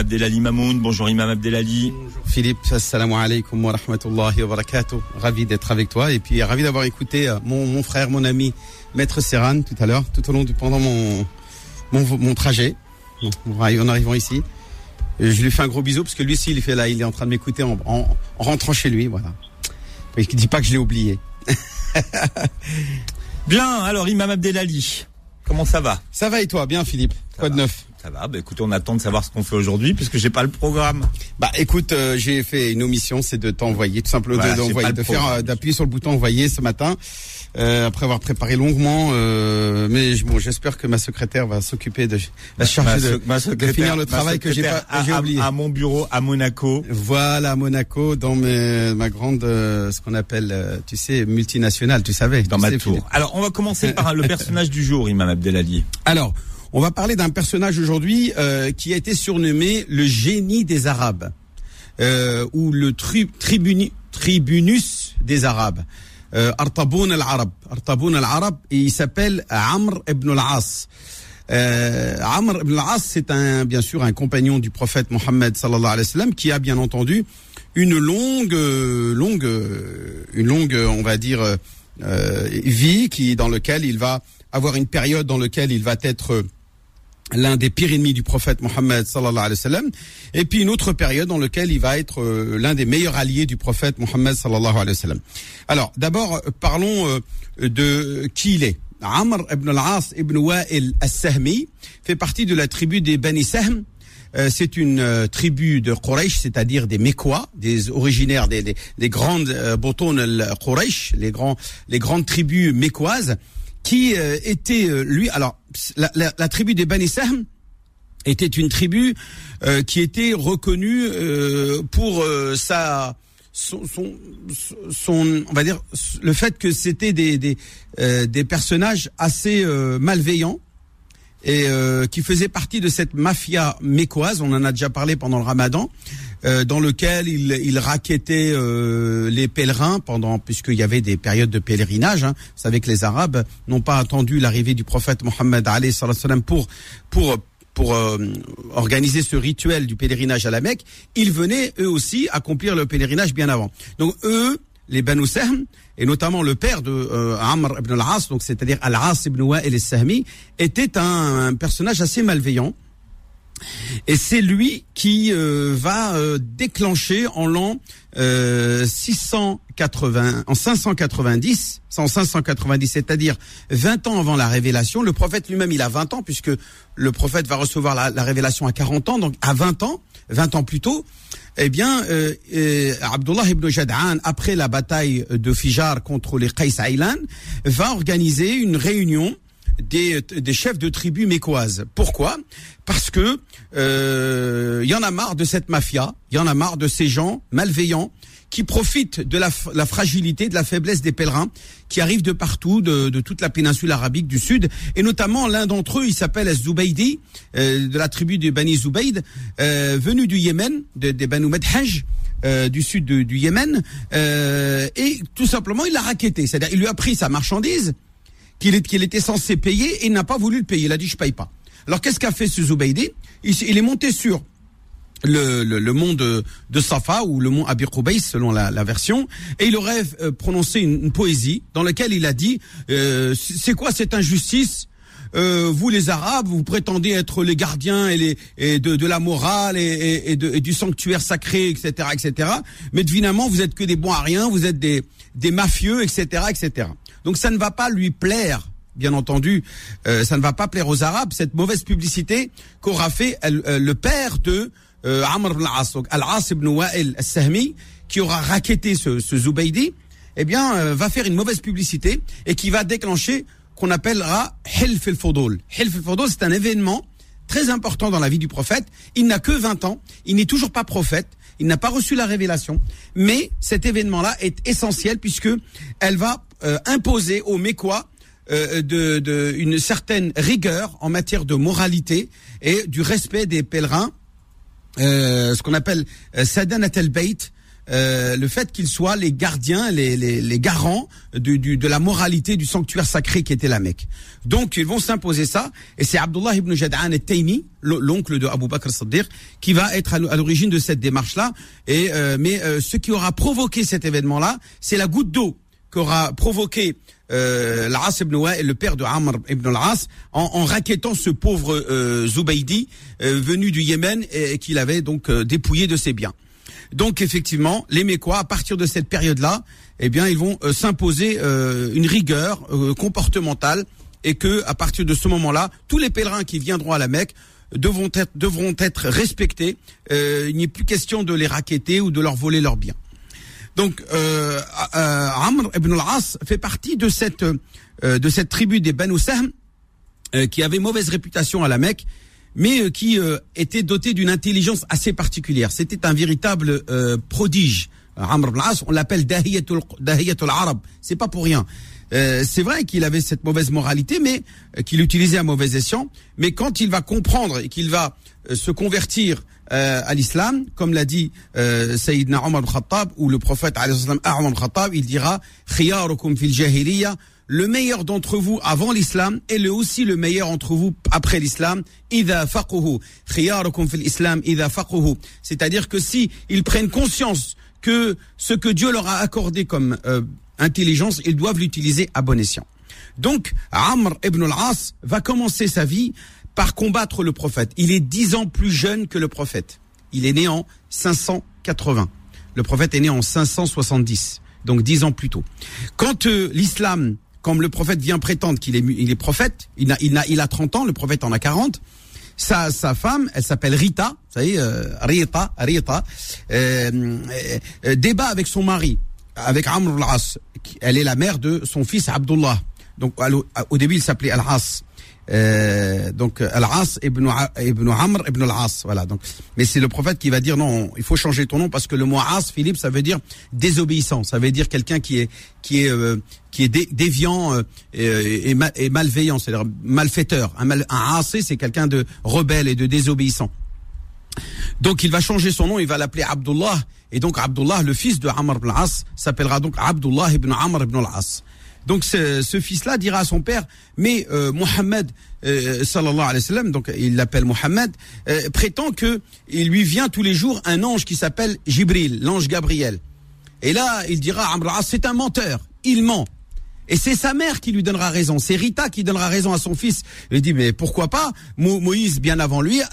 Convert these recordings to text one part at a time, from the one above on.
Abdelali Mamoun. Bonjour Imam Abdelali. Bonjour Philippe, assalamu alaikum wa rahmatullahi wa barakatuh. Ravi d'être avec toi et puis ravi d'avoir écouté euh, mon, mon, frère, mon ami Maître Serran tout à l'heure, tout au long du, pendant mon, mon, mon trajet, en arrivant ici. Je lui fais un gros bisou parce que lui aussi il fait là, il est en train de m'écouter en, en, en, rentrant chez lui, voilà. Il dit pas que je l'ai oublié. Bien, alors Imam Abdelali, comment ça va? Ça va et toi? Bien Philippe? Ça Quoi va. de neuf? Ça va, bah écoute, on attend de savoir ce qu'on fait aujourd'hui puisque j'ai pas le programme. Bah écoute, euh, j'ai fait une omission, c'est de t'envoyer, tout simplement Voilà, de, faire, euh, d'appuyer sur le bouton envoyer ce matin, euh, après avoir préparé longuement. euh, mais bon, j'espère que ma secrétaire va s'occuper de, va se charger de, ma finir le travail que j'ai pas, secrétaire que j'ai à- oublié. À mon bureau à Monaco. Voilà, à Monaco, dans mes, ma grande, euh, ce qu'on appelle, euh, tu sais, multinationale, tu savais. Dans tu ma sais, tour. Philippe. Alors, on va commencer par le personnage du jour, Imam Abdelali. Alors, on va parler d'un personnage aujourd'hui euh, qui a été surnommé le génie des Arabes, euh, ou le tri- tribuni- tribunus des Arabes. Euh, Artaboun al-Arab. Artaboun al-Arab, et il s'appelle Amr ibn al-As. Euh, Amr ibn al-As, c'est un, bien sûr, un compagnon du prophète Mohammed sallallahu alayhi wa sallam, qui a bien entendu une longue, euh, longue, euh, une longue, euh, on va dire, euh, euh, vie qui, dans lequel il va avoir une période dans laquelle il va être l'un des pires ennemis du prophète Mohammed sallallahu alayhi wa sallam, et puis une autre période dans laquelle il va être euh, l'un des meilleurs alliés du prophète Mohammed sallallahu alayhi wa sallam. Alors, d'abord, euh, parlons euh, de qui il est. Amr ibn al-As ibn Wa'il al-Sahmi fait partie de la tribu des Bani Sahm. C'est une tribu de Quraysh, c'est-à-dire des Mécois, des originaires des, des, des grandes euh, al-Quraysh, les grands les grandes tribus mécoises, qui euh, étaient euh, lui. Alors la, la, tribu des Bani Sahm était une tribu euh, qui était reconnue pour sa son, son, on va dire le fait que c'était des des, personnages assez malveillants et euh, qui faisaient partie de cette mafia mécoise. On en a déjà parlé pendant le Ramadan, euh, dans lequel il, il raquettait euh, les pèlerins pendant, puisqu'il y avait des périodes de pèlerinage. Hein. Vous savez que les Arabes n'ont pas attendu l'arrivée du prophète Mohammed pour pour pour euh, organiser ce rituel du pèlerinage à la Mecque, ils venaient eux aussi accomplir le pèlerinage bien avant. Donc eux, les Banu Sahm, et notamment le père de euh, Amr ibn al-As, donc c'est-à-dire Al-As ibn Wa'il al-Sahmi, était un, un personnage assez malveillant. Et c'est lui qui euh, va euh, déclencher en l'an euh, 680, en 590, en 590, c'est-à-dire 20 ans avant la révélation. Le prophète lui-même, il a 20 ans puisque le prophète va recevoir la, la révélation à 40 ans, donc à 20 ans, 20 ans plus tôt. Eh bien, euh, euh, Abdullah ibn Jad'an, après la bataille de Fijar contre les Qais va organiser une réunion des, des chefs de tribus mécoises. Pourquoi? Parce que euh, il y en a marre de cette mafia, il y en a marre de ces gens malveillants qui profitent de la, fragilité, de la faiblesse des pèlerins qui arrivent de partout, de, de toute la péninsule arabique du sud, et notamment l'un d'entre eux, il s'appelle Zubaydi, euh, de la tribu des Bani Zubayd, euh, venu du Yémen, de- des Banu Medhaj, euh, du sud de- du Yémen, euh, et tout simplement il l'a raquetté, c'est-à-dire il lui a pris sa marchandise, qu'il était censé payer et n'a pas voulu le payer. Il a dit je paye pas. Alors qu'est-ce qu'a fait ce Zubaydi il, est monté sur le, mont de, de Safa ou le mont Abi Qubays selon la, version et il aurait euh, prononcé une, poésie dans laquelle il a dit euh, c'est quoi cette injustice? Euh, vous les Arabes, vous prétendez être les gardiens et, les, de, la morale et, du sanctuaire sacré, etc., etc. Mais évidemment, vous êtes que des bons à vous êtes des, des mafieux, etc., etc. Donc ça ne va pas lui plaire bien entendu, euh, ça ne va pas plaire aux Arabes, cette mauvaise publicité qu'aura fait euh, le père de euh, Amr ibn donc Al-As ibn Wa'il al-Sahmi, qui aura raquetté ce, ce Zubaydi, eh bien, euh, va faire une mauvaise publicité et qui va déclencher qu'on appellera Hilf al-Fudul. Hilf al-Fudul, c'est un événement très important dans la vie du prophète. Il n'a que 20 ans, il n'est toujours pas prophète, il n'a pas reçu la révélation, mais cet événement-là est essentiel puisque elle va euh, imposer aux Mécois euh, de, de une certaine rigueur en matière de moralité et du respect des pèlerins, euh, ce qu'on appelle euh, Sadanat al-Bayt, euh, le fait qu'ils soient les gardiens, les, les, les garants du, du, de la moralité du sanctuaire sacré qui était la Mecque. Donc ils vont s'imposer ça, et c'est Abdullah ibn Jad'an et Taymi, l'oncle de Abu Bakr Saddiq, qui va être à l'origine de cette démarche-là. Et euh, mais euh, ce qui aura provoqué cet événement-là, c'est la goutte d'eau qu'aura provoqué euh, l'As ibn le père de Amr ibn al-As, en, en raquettant ce pauvre euh, Zubaydi euh, venu du Yémen et, qu'il avait donc euh, dépouillé de ses biens. Donc effectivement, les Mécois, à partir de cette période-là, eh bien, ils vont euh, s'imposer une rigueur comportementale et que à partir de ce moment-là, tous les pèlerins qui viendront à la Mecque devront être, devront être respectés. Il n'est plus question de les raqueter ou de leur voler leurs biens. Donc, euh, euh, Amr ibn al-As fait partie de cette euh, de cette tribu des Banu Sahm euh, qui avait mauvaise réputation à la Mecque, mais euh, qui euh, était doté d'une intelligence assez particulière. C'était un véritable prodige. Amr ibn al-As, on l'appelle Dahiyatul Dahiyatul Arab. C'est pas pour rien. Euh, c'est vrai qu'il avait cette mauvaise moralité, mais euh, qu'il utilisait à mauvais escient. Mais quand il va comprendre et qu'il va euh, se convertir euh, à l'islam, comme l'a dit euh, Sayyidina Omar al-Khattab, ou le prophète Omar al-Khattab, il dira fil jahiliya le meilleur d'entre vous avant l'islam et le aussi le meilleur entre vous après l'islam idha faqahu khiyarukum fil islam idha faqahu c'est-à-dire que si ils prennent conscience que ce que Dieu leur a accordé comme euh, intelligence, ils doivent l'utiliser à bon escient. Donc, Amr ibn al-As va commencer sa vie par combattre le prophète. Il est dix ans plus jeune que le prophète. Il est né en 580. Le prophète est né en 570, donc dix ans plus tôt. Quand euh, l'islam, comme le prophète vient prétendre qu'il est, il est prophète, il a, il, a, il a 30 ans, le prophète en a 40, sa, sa femme, elle s'appelle Rita, vous savez, euh, Rita, Rita, euh, euh, débat avec son mari, avec Amr al-As. Elle est la mère de son fils Abdullah. Donc au début, il s'appelait Al-As. Euh, donc Al-As ibn, ibn Amr ibn Al-As. Voilà. Donc, mais c'est le prophète qui va dire non, il faut changer ton nom parce que le mot As, Philippe, ça veut dire désobéissant. Ça veut dire quelqu'un qui est qui est euh, qui est dé, déviant euh, et, et, malveillant, c'est-à-dire malfaiteur. Un, mal, c'est quelqu'un de rebelle et de désobéissant. Donc il va changer son nom, il va l'appeler Abdullah. Et donc Abdullah, le fils de Amr ibn al-As, s'appellera donc Abdullah ibn Amr ibn al-As. Donc ce, fils-là dira à son père, mais euh, Mohammed euh, sallallahu alayhi wa donc il l'appelle Mohammed, euh, prétend que il lui vient tous les jours un ange qui s'appelle Jibril, l'ange Gabriel. Et là, il dira c'est un menteur, il ment. Et c'est sa mère qui lui donnera raison. C'est Rita qui donnera raison à son fils. Il dit mais pourquoi pas Mo Moïse bien avant lui a,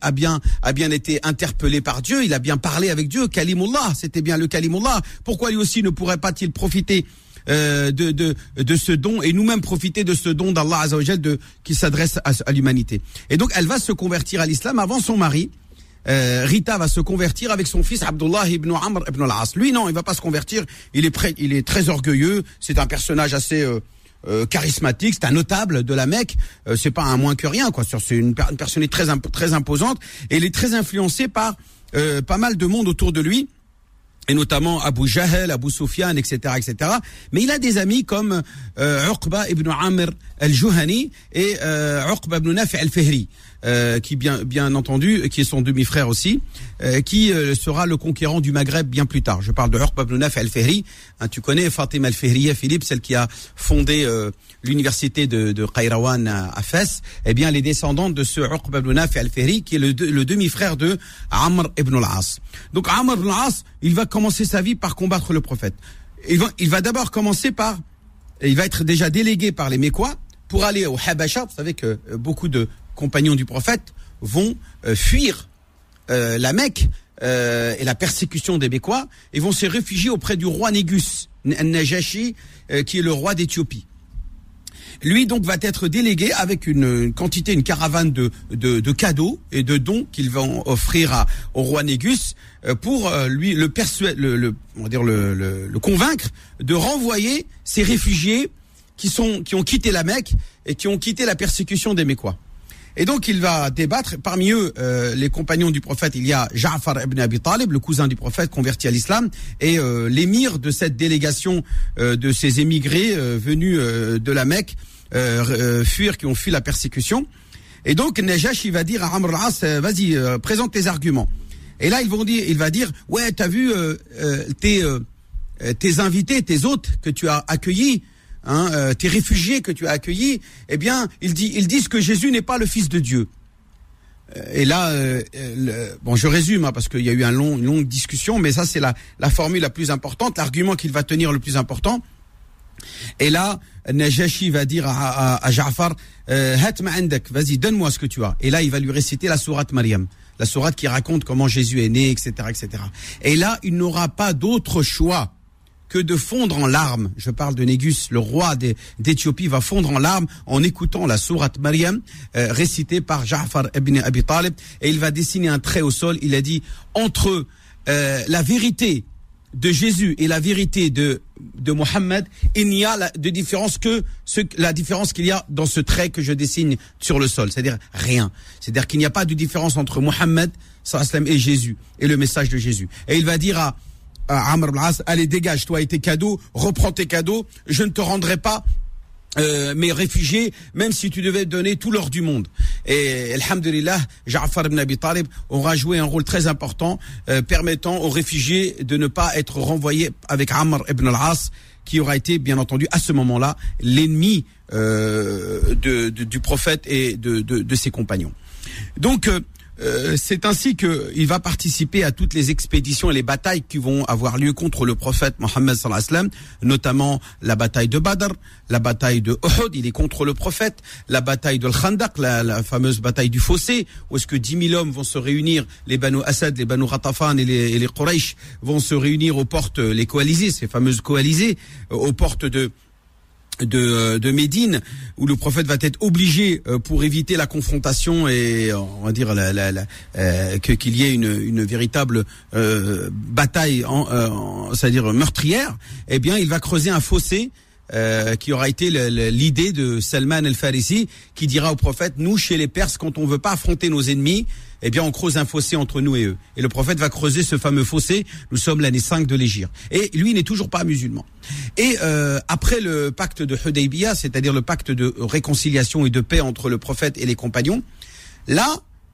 a, bien a bien été interpellé par Dieu. Il a bien parlé avec Dieu. Kalimullah, c'était bien le Kalimullah. Pourquoi lui aussi ne pourrait-il profiter euh, de, de, de ce don et nous-mêmes profiter de ce don d'Allah Azzawajal de qui s'adresse à, à l'humanité. Et donc elle va se convertir à l'islam avant son mari. Euh, Rita va se convertir avec son fils Abdullah ibn Amr ibn al-As. Lui, non, il va pas se convertir. Il est prêt, il est très orgueilleux. C'est un personnage assez euh, euh, charismatique. C'est un notable de la Mecque. Euh, c'est pas un moins que rien, quoi. C'est une, une personne très très imposante et il est très influencé par euh, pas mal de monde autour de lui et notamment Abu Jahl, Abu Sufyan, etc., etc. Mais il a des amis comme euh, ibn Amr al-Juhani et euh, Uqba ibn Nafi al-Fihri. Euh, qui bien bien entendu, qui est son demi-frère aussi, euh, qui euh, sera le conquérant du Maghreb bien plus tard. Je parle de Uqba ibn al-Fihri. Hein, tu connais Fatima al-Fihriya, Philippe, celle qui a fondé euh, l'université de, de Qayrawan à, Fès. Eh bien, les descendantes de ce Uqba ibn al-Fihri, qui est le, le demi-frère de Amr ibn al-As. Donc Amr ibn al-As, il va commencer sa vie par combattre le prophète. Il va, il va d'abord commencer par, il va être déjà délégué par les Mécois pour aller au Habasha. Vous savez que beaucoup de compagnons du prophète vont euh, fuir euh, la Mecque euh, et la persécution des Bécois et vont se réfugier auprès du roi Négus, Najashi, qui est le roi d'Éthiopie. Lui donc va être délégué avec une, quantité, une caravane de, de, de cadeaux et de dons qu'ils vont offrir au roi Négus pour lui le, va le, le convaincre de renvoyer ces réfugiés qui sont qui ont quitté la Mecque et qui ont quitté la persécution des Mécois. Et donc il va débattre. Parmi eux, euh, les compagnons du prophète, il y a Ja'far ibn Abi Talib, le cousin du prophète converti à l'islam, et euh, l'émir de cette délégation euh, de ces émigrés venus de la Mecque, fuir, qui ont fui la persécution. Et donc Najash, il va dire à Amr al-As, vas-y, présente tes arguments. Et là, ils vont dire, il va dire, ouais, t'as vu euh, euh, tes, euh, tes invités, tes hôtes que tu as accueillis, hein, tes réfugiés que tu as accueillis, eh bien, ils, ils disent que Jésus n'est pas le Fils de Dieu. Et là, bon, je résume hein, parce qu'il y a eu un long, une longue discussion, mais ça c'est la, la formule la plus importante, l'argument qu'il va tenir le plus important. Et là, Najashi va dire à, à, à Ja'far, vas-y, donne-moi ce que tu as. Et là, il va lui réciter la sourate Mariam la sourate qui raconte comment Jésus est né, etc., etc. Et là, il n'aura pas d'autre choix que de fondre en larmes. Je parle de Négus, le roi d'Éthiopie va fondre en larmes en écoutant la sourate Maryam euh, récitée par Ja'far ibn Abi Talib et il va dessiner un trait au sol. Il a dit entre euh, la vérité de Jésus et la vérité de de Mohammed, il n'y a de différence que ce, la différence qu'il y a dans ce trait que je dessine sur le sol, c'est-à-dire rien. C'est-à-dire qu'il n'y a pas de différence entre Mohammed et Jésus et le message de Jésus. Et il va dire à Amr al-As, allez dégage toi et tes cadeaux, reprends tes cadeaux, je ne te rendrai pas euh, mes réfugiés, même si tu devais donner tout l'or du monde. Et Alhamdulillah, Ja'far ibn Abi Talib aura joué un rôle très important, euh, permettant aux réfugiés de ne pas être renvoyés avec Amr ibn al-As, qui aura été, bien entendu, à ce moment-là, l'ennemi euh, de, du prophète et de, de, de ses compagnons. Donc, euh, c'est ainsi qu'il va participer à toutes les expéditions et les batailles qui vont avoir lieu contre le prophète Mohammed sallam, notamment la bataille de Badr, la bataille de Uhud, il est contre le prophète, la bataille de Khandaq, la, fameuse bataille du fossé, où est-ce que 10 000 hommes vont se réunir, les Banu Asad, les Banu Ratafan et les, et les Quraysh vont se réunir aux portes, les coalisés, ces fameuses coalisées, euh, aux portes de de, euh, de Médine où le prophète va être obligé euh, pour éviter la confrontation et on va dire la, la, euh, que qu'il y ait une, une véritable bataille en, c'est-à-dire meurtrière eh bien il va creuser un fossé qui aura été l'idée de Salman el-Farisi qui dira au prophète nous chez les Perses quand on veut pas affronter nos ennemis eh bien on creuse un fossé entre nous et eux. Et le prophète va creuser ce fameux fossé. Nous sommes l'année 5 de l'Égir. Et lui n'est toujours pas musulman. Et euh, après le pacte de Hudaybiyah, c'est-à-dire le pacte de réconciliation et de paix entre le prophète et les compagnons, là,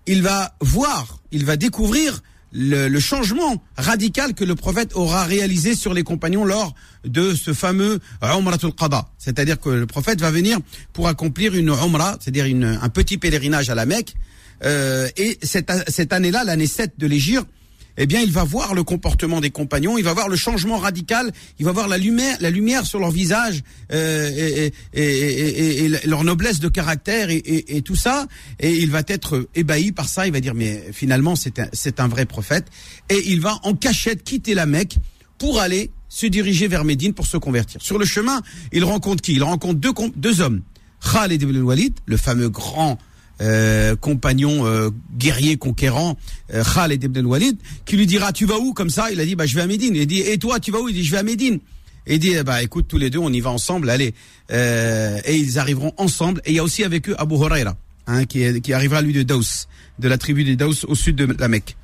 il va voir, il va découvrir le, changement radical que le prophète aura réalisé sur les compagnons lors de ce fameux Umratul Qada. C'est-à-dire que le prophète va venir pour accomplir une Umrah, c'est-à-dire un petit pèlerinage à la Mecque, euh, et cette, cette année-là, l'année 7 de l'Égir, eh bien, il va voir le comportement des compagnons, il va voir le changement radical, il va voir la lumière, la lumière sur leur visage euh, et, et, et, leur noblesse de caractère et, tout ça, et il va être ébahi par ça. Il va dire mais finalement c'est un, un vrai prophète, et il va en cachette quitter la Mecque pour aller se diriger vers Médine pour se convertir. Sur le chemin, il rencontre qui? Il rencontre deux, deux hommes. Khalid ibn Walid, le fameux grand euh, compagnon euh, guerrier conquérant euh, Khaled ibn Walid qui lui dira tu vas où comme ça? Il a dit bah je vais à Médine. Il dit et toi tu vas où? Il dit je vais à Médine. Et il dit bah écoute tous les deux on y va ensemble. Allez. Et ils arriveront ensemble. Et il y a aussi avec eux Abu Huraira hein, qui, qui arrivera lui de Daous de la tribu des Daous au sud de la Mecque.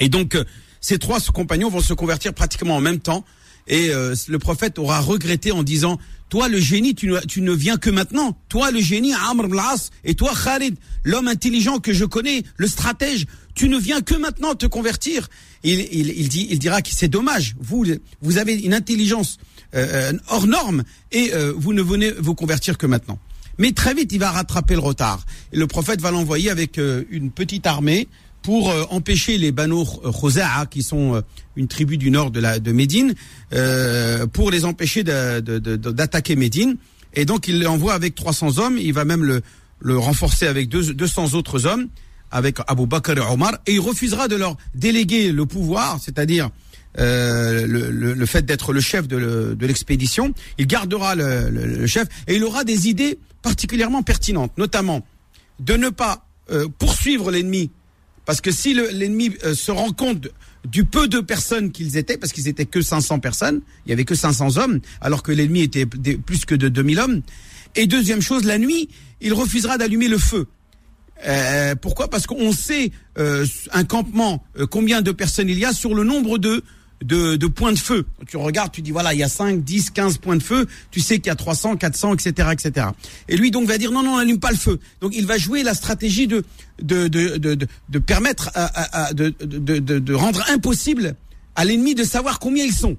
Et donc ces trois compagnons vont se convertir pratiquement en même temps. Et le prophète aura regretté en disant toi, le génie, tu ne, viens que maintenant. Toi, le génie, Amr Blas, et toi, Khalid, l'homme intelligent que je connais, le stratège, tu ne viens que maintenant te convertir. Il, il, il, dira que c'est dommage. Vous, vous avez une intelligence euh, euh, hors norme et euh, vous ne venez vous convertir que maintenant. Mais très vite, il va rattraper le retard. Et le prophète va l'envoyer avec une petite armée pour euh, empêcher les Banu Khoza'a, qui sont euh, une tribu du nord de, la, de Médine, euh, pour les empêcher d'attaquer Médine. Et donc il l'envoie avec 300 hommes, il va même le, le renforcer avec deux, 200 autres hommes, avec Abu Bakr et Omar, et il refusera de leur déléguer le pouvoir, c'est-à-dire euh, le, le, le, fait d'être le chef de l'expédition. Il gardera le, le, chef et il aura des idées particulièrement pertinentes, notamment de ne pas euh, poursuivre l'ennemi parce que si l'ennemi euh, se rend compte du peu de personnes qu'ils étaient, parce qu'ils étaient que 500 personnes, il y avait que 500 hommes, alors que l'ennemi était plus que de 2000 hommes. Et deuxième chose, la nuit, il refusera d'allumer le feu. Euh, pourquoi? Parce qu'on sait euh, un campement, combien de personnes il y a sur le nombre de de, de points de feu. Tu regardes, tu dis voilà, il y a 5, 10, 15 points de feu, tu sais qu'il y a 300, 400, etc., etc. Et lui donc va dire non, non, n'allume pas le feu. Donc il va jouer la stratégie de de de de, de, permettre à, à, de, de, de rendre impossible à l'ennemi de savoir combien ils sont.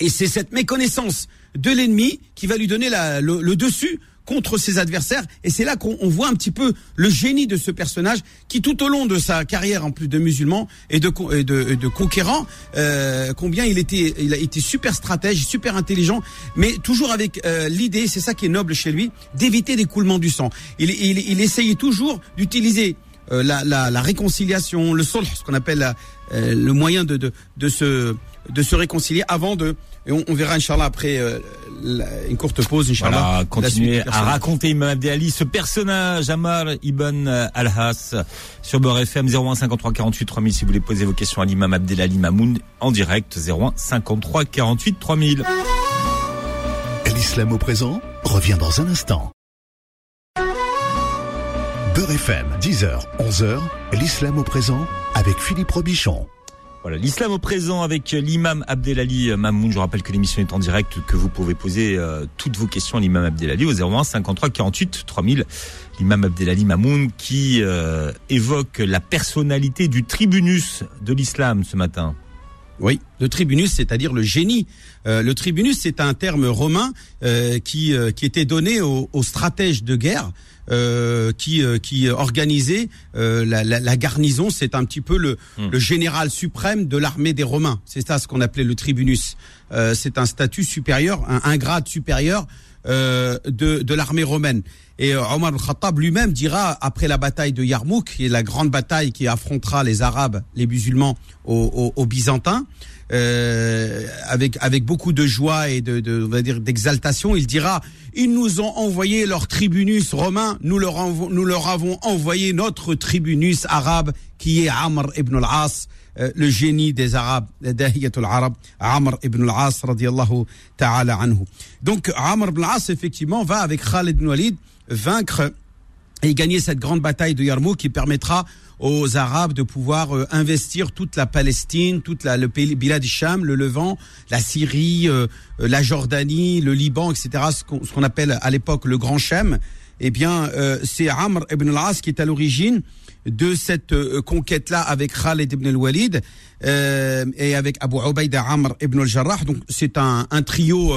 Et c'est cette méconnaissance de l'ennemi qui va lui donner la, le, dessus contre ses adversaires. Et c'est là qu'on voit un petit peu le génie de ce personnage qui, tout au long de sa carrière, en plus de musulman et de, de, de conquérant, euh, combien il était, il a été super stratège, super intelligent, mais toujours avec euh, l'idée, c'est ça qui est noble chez lui, d'éviter l'écoulement du sang. Il, il, il essayait toujours d'utiliser euh, la, la, la, réconciliation, le sol, ce qu'on appelle euh, le moyen de, de, de, se, de se réconcilier avant de et on, on verra, Inch'Allah, après euh, une courte pause, Inch'Allah. Voilà, continuer à raconter Imam Abdel Ali, ce personnage, Amar Ibn Al-Has, sur Beurre FM 01 53 48 3000, si vous voulez poser vos questions à l'imam Abdel Ali Mamoun, en direct, 01 53 48 3000. L'islam au présent revient dans un instant. Beurre FM, 10h, 11h, l'islam au présent, avec Philippe Robichon. L'islam au présent avec l'imam Abdelali Mamoun. Je rappelle que l'émission est en direct, que vous pouvez poser euh, toutes vos questions à l'imam Abdelali au 01 53 48 3000. L'imam Abdelali Mamoun qui euh, évoque la personnalité du tribunus de l'islam ce matin. Oui, le tribunus, c'est-à-dire le génie. Euh, le tribunus, c'est un terme romain qui, qui était donné aux, aux stratèges de guerre euh, qui euh, qui organisait euh, la, la, la, garnison. C'est un petit peu le, hmm. le général suprême de l'armée des Romains. C'est ça ce qu'on appelait le tribunus. c'est un statut supérieur, un, un grade supérieur de, de l'armée romaine. Et Omar al-Khattab lui-même dira, après la bataille de Yarmouk, qui est la grande bataille qui affrontera les Arabes, les musulmans aux, aux, Byzantins, euh, avec avec beaucoup de joie et de, de on va dire d'exaltation, il dira ils nous ont envoyé leur tribunus romain, nous leur nous leur avons envoyé notre tribunus arabe qui est Amr ibn al-As euh, le génie des Arabes, Dahiyatul Arab, Amr ibn al-As ta'ala anhu. Donc Amr ibn al-As effectivement va avec Khalid ibn Walid vaincre et gagner cette grande bataille de Yarmouk qui permettra aux Arabes de pouvoir euh, investir toute la Palestine, toute la, le pays Bilad Sham, le Levant, la Syrie, euh, euh, la Jordanie, le Liban, etc. Ce qu'on appelle à l'époque le Grand Shem. Eh bien, c'est Amr ibn al-As qui est à l'origine de cette conquête-là avec Khalid ibn al-Walid et avec Abu Ubaida Amr ibn al-Jarrah. Donc c'est un, un, trio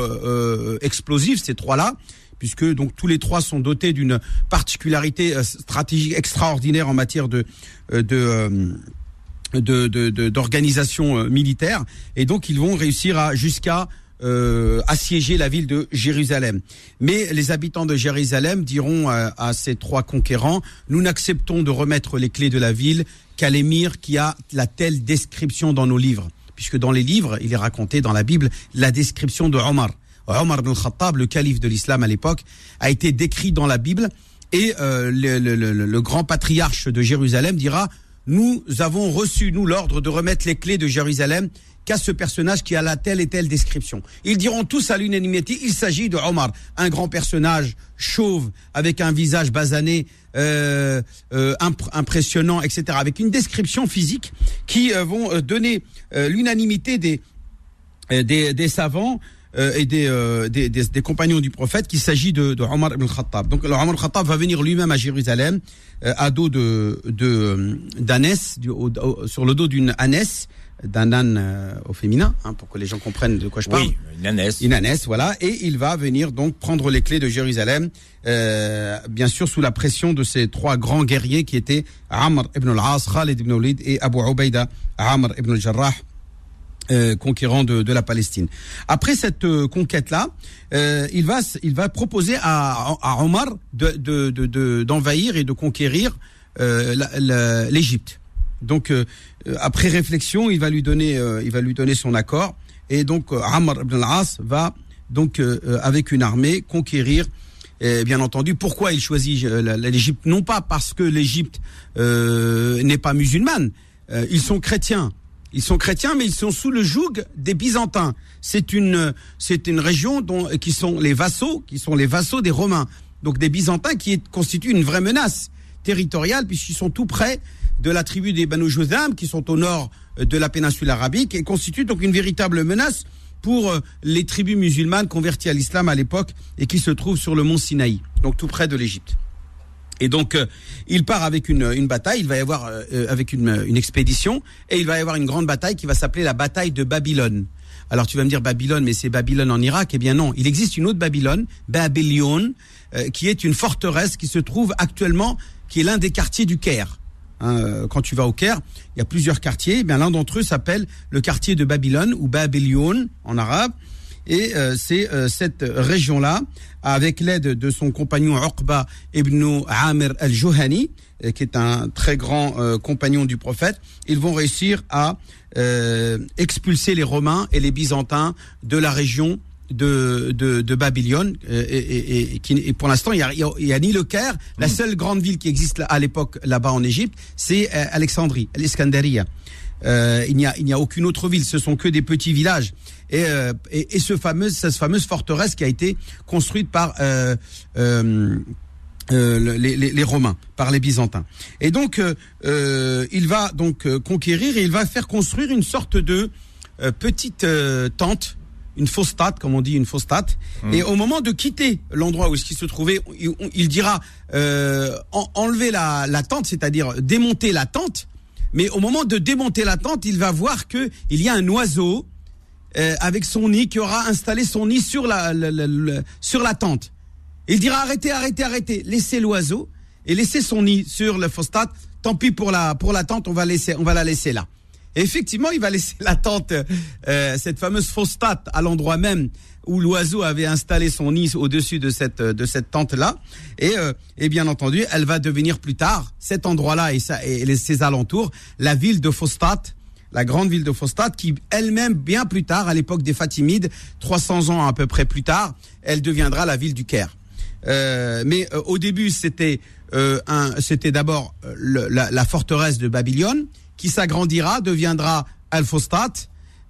explosif, ces trois-là puisque donc tous les trois sont dotés d'une particularité euh, stratégique extraordinaire en matière de euh, euh, de d'organisation militaire et donc ils vont réussir à jusqu'à assiéger la ville de Jérusalem. Mais les habitants de Jérusalem diront à, ces trois conquérants, nous n'acceptons de remettre les clés de la ville qu'à l'émir qui a la telle description dans nos livres. Puisque dans les livres, il est raconté dans la Bible la description de Omar. Omar ibn Khattab, le calife de l'islam à l'époque, a été décrit dans la Bible et euh, le, grand patriarche de Jérusalem dira nous avons reçu nous l'ordre de remettre les clés de Jérusalem qu'à ce personnage qui a la telle et telle description. Ils diront tous à l'unanimité, il s'agit de Omar, un grand personnage chauve avec un visage basané, euh, euh, impressionnant, etc., avec une description physique qui vont donner l'unanimité des savants euh, et euh, des, des, des, compagnons du prophète qu'il s'agit de, de Omar ibn Khattab. Donc Omar ibn Khattab va venir lui-même à Jérusalem euh, à dos de d'ânesse sur le dos d'une ânesse d'un âne au féminin, hein, pour que les gens comprennent de quoi je parle. Oui, une ânesse. Une ânesse, voilà. Et il va venir donc prendre les clés de Jérusalem, bien sûr sous la pression de ces trois grands guerriers qui étaient Amr ibn al-As, Khalid ibn Walid et Abu Ubaida Amr ibn al-Jarrah euh, conquérant de, de, la Palestine. Après cette euh, conquête-là, euh, il va il va proposer à, à Omar de, de, d'envahir et de conquérir euh, l'Égypte. Donc après réflexion, il va lui donner il va lui donner son accord et donc Amr ibn al-As va donc avec une armée conquérir bien entendu, pourquoi il choisit l'Égypte? Non pas parce que l'Égypte n'est pas musulmane, ils sont chrétiens. Ils sont chrétiens, mais ils sont sous le joug des Byzantins. C'est une, c'est une région dont, qui sont les vassaux, qui sont les vassaux des Romains. Donc des Byzantins qui constituent une vraie menace. territoriale puisqu'ils sont tout près de la tribu des Banu Juzam qui sont au nord euh, de la péninsule arabique et constituent donc une véritable menace pour euh, les tribus musulmanes converties à l'islam à l'époque et qui se trouvent sur le mont Sinaï, donc tout près de l'Égypte. Et donc, euh, il part avec une, une, bataille, il va y avoir euh, avec une, une, expédition, et il va y avoir une grande bataille qui va s'appeler la bataille de Babylone. Alors tu vas me dire Babylone, mais c'est Babylone en Irak? Eh bien non, il existe une autre Babylone, Babylone, euh, qui est une forteresse qui se trouve actuellement, qui est l'un des quartiers du Caire. Hein, quand tu vas au Caire, il y a plusieurs quartiers. Eh bien l'un d'entre eux s'appelle le quartier de Babylone ou Babylone en arabe. Et euh, c'est euh, cette région-là, avec l'aide de son compagnon Uqba ibn Amir al-Juhani, euh, qui est un très grand compagnon du prophète, ils vont réussir à expulser les Romains et les Byzantins de la région de, de, de Babylone. Et, et, et, qui, et pour l'instant il y a, y a, ni le Caire. La seule grande ville qui existe à l'époque là-bas en Égypte c'est Alexandrie l'Escandaria euh, il n'y a il n'y a aucune autre ville. Ce sont que des petits villages et, euh, et, et, ce fameux, cette fameuse forteresse qui a été construite par euh, euh, euh les, les, les, Romains, par les Byzantins. Et donc, euh, il va donc conquérir et il va faire construire une sorte de petite tente une fausse tente, comme on dit, une fausse tente. Mmh. Et au moment de quitter l'endroit où il se trouvait, il, il dira euh, en, enlever la, la tente, c'est-à-dire démonter la tente. Mais au moment de démonter la tente, il va voir que il y a un oiseau euh, avec son nid, qui aura installé son nid sur la, sur la tente. Il dira arrêtez, arrêtez, arrêtez, laissez l'oiseau et laissez son nid sur le phostate. Tant pis pour la pour la tente, on va laisser, on va la laisser là. Et effectivement, il va laisser la tente, euh, cette fameuse phostate, à l'endroit même où l'oiseau avait installé son nid au-dessus de cette de cette tente là. Et, euh, et bien entendu, elle va devenir plus tard cet endroit-là et, ça, et ses alentours la ville de Phostate la grande ville de Fostat, qui elle-même, bien plus tard, à l'époque des Fatimides, 300 ans à peu près plus tard, elle deviendra la ville du Caire. Euh, mais euh, au début, c'était euh, d'abord euh, la, la, forteresse de Babylone, qui s'agrandira, deviendra Al-Fostat,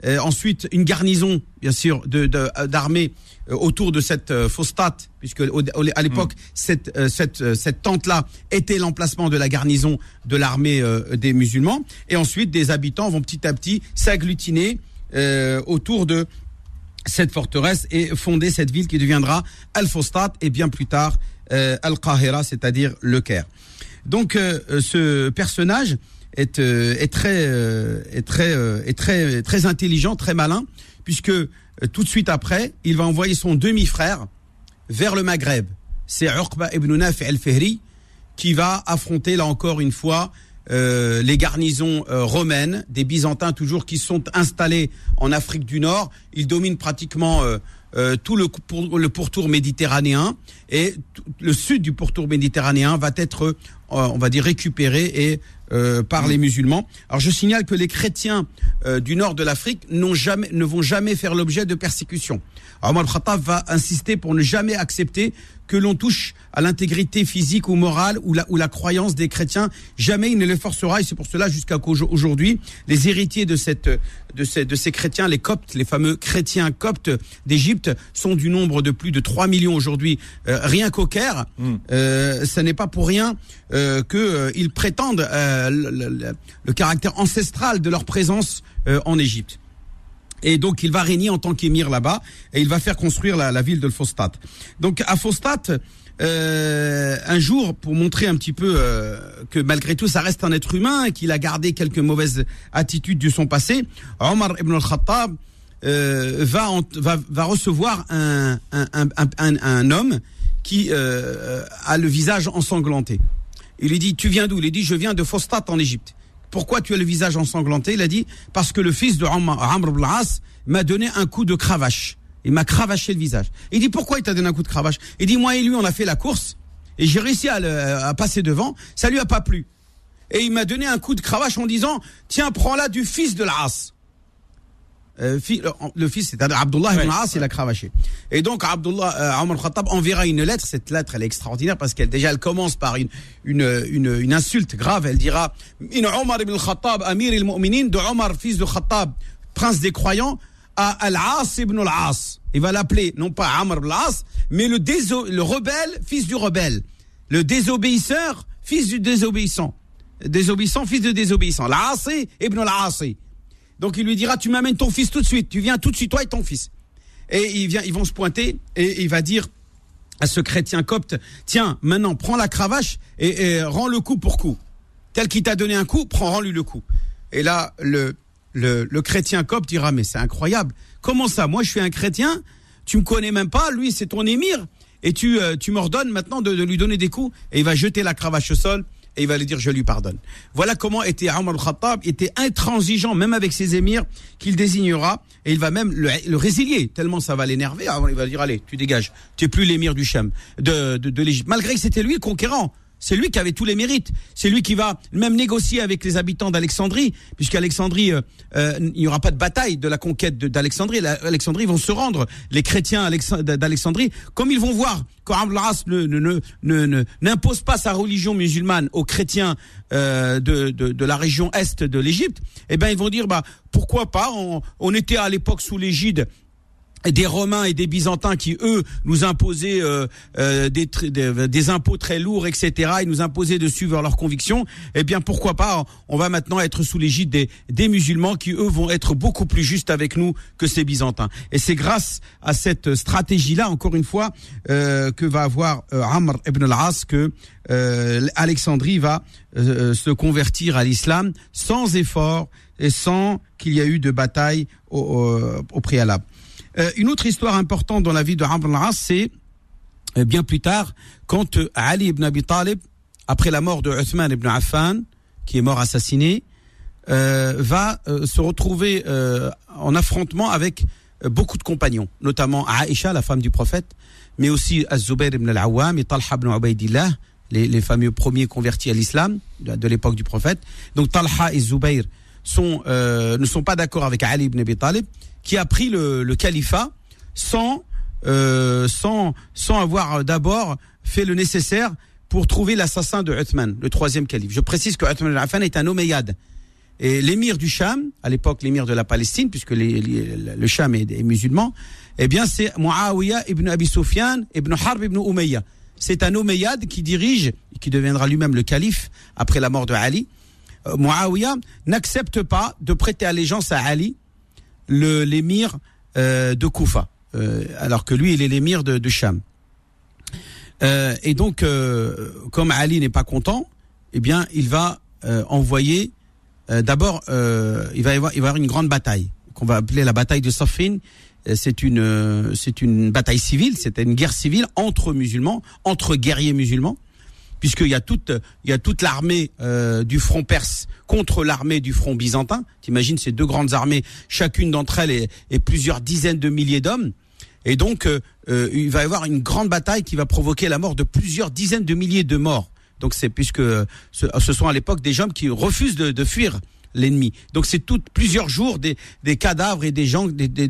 euh, ensuite, une garnison, bien sûr, d'armée de, euh, autour de cette euh, puisque au, à l'époque, mm. cette, euh, cette, euh, cette tente-là était l'emplacement de la garnison de l'armée des musulmans. Et ensuite, des habitants vont petit à petit s'agglutiner autour de cette forteresse et fonder cette ville qui deviendra Al-Fostat et bien plus tard Al-Qahira, c'est-à-dire le Caire. Donc, ce personnage est, euh, est très, euh, est très, euh, est très, très intelligent, très malin, puisque tout de suite après, il va envoyer son demi-frère vers le Maghreb. C'est Uqba ibn Naf al-Fihri qui va affronter là encore une fois euh, les garnisons euh, romaines, des Byzantins toujours qui sont installés en Afrique du Nord. Ils dominent pratiquement euh, tout le, le pourtour méditerranéen et le sud du pourtour méditerranéen va être, on va dire, récupéré et euh, par les musulmans. Alors je signale que les chrétiens euh, du nord de l'Afrique n'ont jamais, ne vont jamais faire l'objet de persécutions. Omar Khattab va insister pour ne jamais accepter que l'on touche à l'intégrité physique ou morale ou la, ou la croyance des chrétiens. Jamais il ne les forcera et c'est pour cela jusqu'à qu'aujourd'hui, les héritiers de, cette, de, ces, de ces chrétiens, les coptes, les fameux chrétiens coptes d'Égypte, sont du nombre de plus de 3 millions aujourd'hui, euh, rien qu'au Caire. Mm. Euh, ce n'est pas pour rien euh, qu'ils euh, prétendent euh, le, caractère ancestral de leur présence en Égypte. Et donc, il va régner en tant qu'émir là-bas et il va faire construire la, ville de Fostat. Donc, à Fostat, un jour, pour montrer un petit peu que malgré tout, ça reste un être humain et qu'il a gardé quelques mauvaises attitudes de son passé, Omar ibn al-Khattab va, recevoir un, homme qui a le visage ensanglanté. Il lui dit, tu viens d'où? Il lui dit, je viens de Fostat en Égypte. Pourquoi tu as le visage ensanglanté? Il a dit parce que le fils de Amr m'a donné un coup de cravache. Il m'a cravaché le visage. Il dit pourquoi il t'a donné un coup de cravache? Il dit moi et lui on a fait la course et j'ai réussi à, passer devant. Ça lui a pas plu. Et il m'a donné un coup de cravache en disant tiens prends-la du fils de l'As. Euh, le fils, c'est-à-dire Abdullah ibn As, il a cravaché. Et donc Abdullah euh, Omar Khattab enverra une lettre. Cette lettre, elle est extraordinaire parce qu'elle déjà elle commence par une une une, une insulte grave. Elle dira In Omar ibn Khattab, Amir al-Mu'minin, de Omar, fils de Khattab, prince des croyants, à Al-As ibn al-As. Il va l'appeler non pas Amr ibn al-As, mais le déso le rebelle, fils du rebelle, le désobéisseur, fils du désobéissant. Désobéissant, fils de désobéissant. L'Aasé, Ibn al Donc il lui dira, tu m'amènes ton fils tout de suite. Tu viens tout de suite, toi et ton fils. Et il vient, ils vont se pointer et il va dire à ce chrétien copte, tiens, maintenant, prends la cravache et, rends le coup pour coup. Tel qui t'a donné un coup, prends, rends-lui le coup. Et là, le, le, le chrétien copte dira, mais c'est incroyable. Comment ça? Moi, je suis un chrétien, tu me connais même pas, lui, c'est ton émir, et tu, euh, tu m'ordonnes maintenant de, de lui donner des coups, et il va jeter la cravache au sol, et il va lui dire je lui pardonne. Voilà comment était Omar al-Khattab, était intransigeant même avec ses émirs qu'il désignera et il va même le, le résilier tellement ça va l'énerver. Il va dire allez, tu dégages, tu es plus l'émir du Shem de, de, de l'Égypte. Malgré que c'était lui le conquérant. C'est lui qui avait tous les mérites. C'est lui qui va même négocier avec les habitants d'Alexandrie, puisqu'Alexandrie, euh, euh, il n'y aura pas de bataille de la conquête d'Alexandrie. Alexandrie vont se rendre, les chrétiens d'Alexandrie, comme ils vont voir qu'Amr ne, n'impose pas sa religion musulmane aux chrétiens euh, de, de, la région est de l'Égypte, eh ben ils vont dire bah pourquoi pas on était à l'époque sous l'égide des Romains et des Byzantins qui eux nous imposaient euh, euh, des, impôts très lourds, etc. Ils nous imposaient de suivre leurs convictions. Eh bien, pourquoi pas On va maintenant être sous l'égide des, des musulmans qui eux vont être beaucoup plus justes avec nous que ces Byzantins. Et c'est grâce à cette stratégie-là, encore une fois, euh, que va avoir Amr ibn al-As que Alexandrie va se convertir à l'islam sans effort et sans qu'il y ait eu de bataille au préalable. Euh, une autre histoire importante dans la vie de Amr al-As, c'est euh, bien plus tard, quand euh, Ali ibn Abi Talib, après la mort de Uthman ibn Affan, qui est mort assassiné, va se retrouver en affrontement avec beaucoup de compagnons, notamment Aïcha, la femme du prophète, mais aussi Az-Zubair ibn al-Awwam et Talha ibn Ubaidillah, les, fameux premiers convertis à l'islam de, l'époque du prophète. Donc Talha et Zubair sont, ne sont pas d'accord avec Ali ibn Abi Talib qui a pris le, le califat sans, euh, sans, sans avoir d'abord fait le nécessaire pour trouver l'assassin de Uthman, le troisième calife. Je précise que Uthman al-Affan est un omeyyade. Et l'émir du Cham, à l'époque l'émir de la Palestine, puisque le Cham est, est, musulman, eh bien c'est Muawiyah ibn Abi Sufyan ibn Harb ibn Umayya. C'est un omeyyade qui dirige, qui deviendra lui-même le calife après la mort de Ali. Euh, Muawiyah n'accepte pas de prêter allégeance à Ali l'émir euh, de Koufa, euh, alors que lui, il est l'émir de, de Cham. Euh, et donc, comme Ali n'est pas content, eh bien, il va envoyer. D'abord, il va y avoir, il va y avoir une grande bataille qu'on va appeler la bataille de Safin. C'est une, c'est une bataille civile, c'était une guerre civile entre musulmans, entre guerriers musulmans puisqu'il y a toute, il y a toute l'armée euh, du front perse contre l'armée du front byzantin. T'imagines ces deux grandes armées, chacune d'entre elles est, plusieurs dizaines de milliers d'hommes. Et donc, euh, euh, il va y avoir une grande bataille qui va provoquer la mort de plusieurs dizaines de milliers de morts. Donc, c'est puisque ce, ce, sont à l'époque des gens qui refusent de, de fuir l'ennemi. Donc, c'est tout plusieurs jours des, des cadavres et des gens, des, des,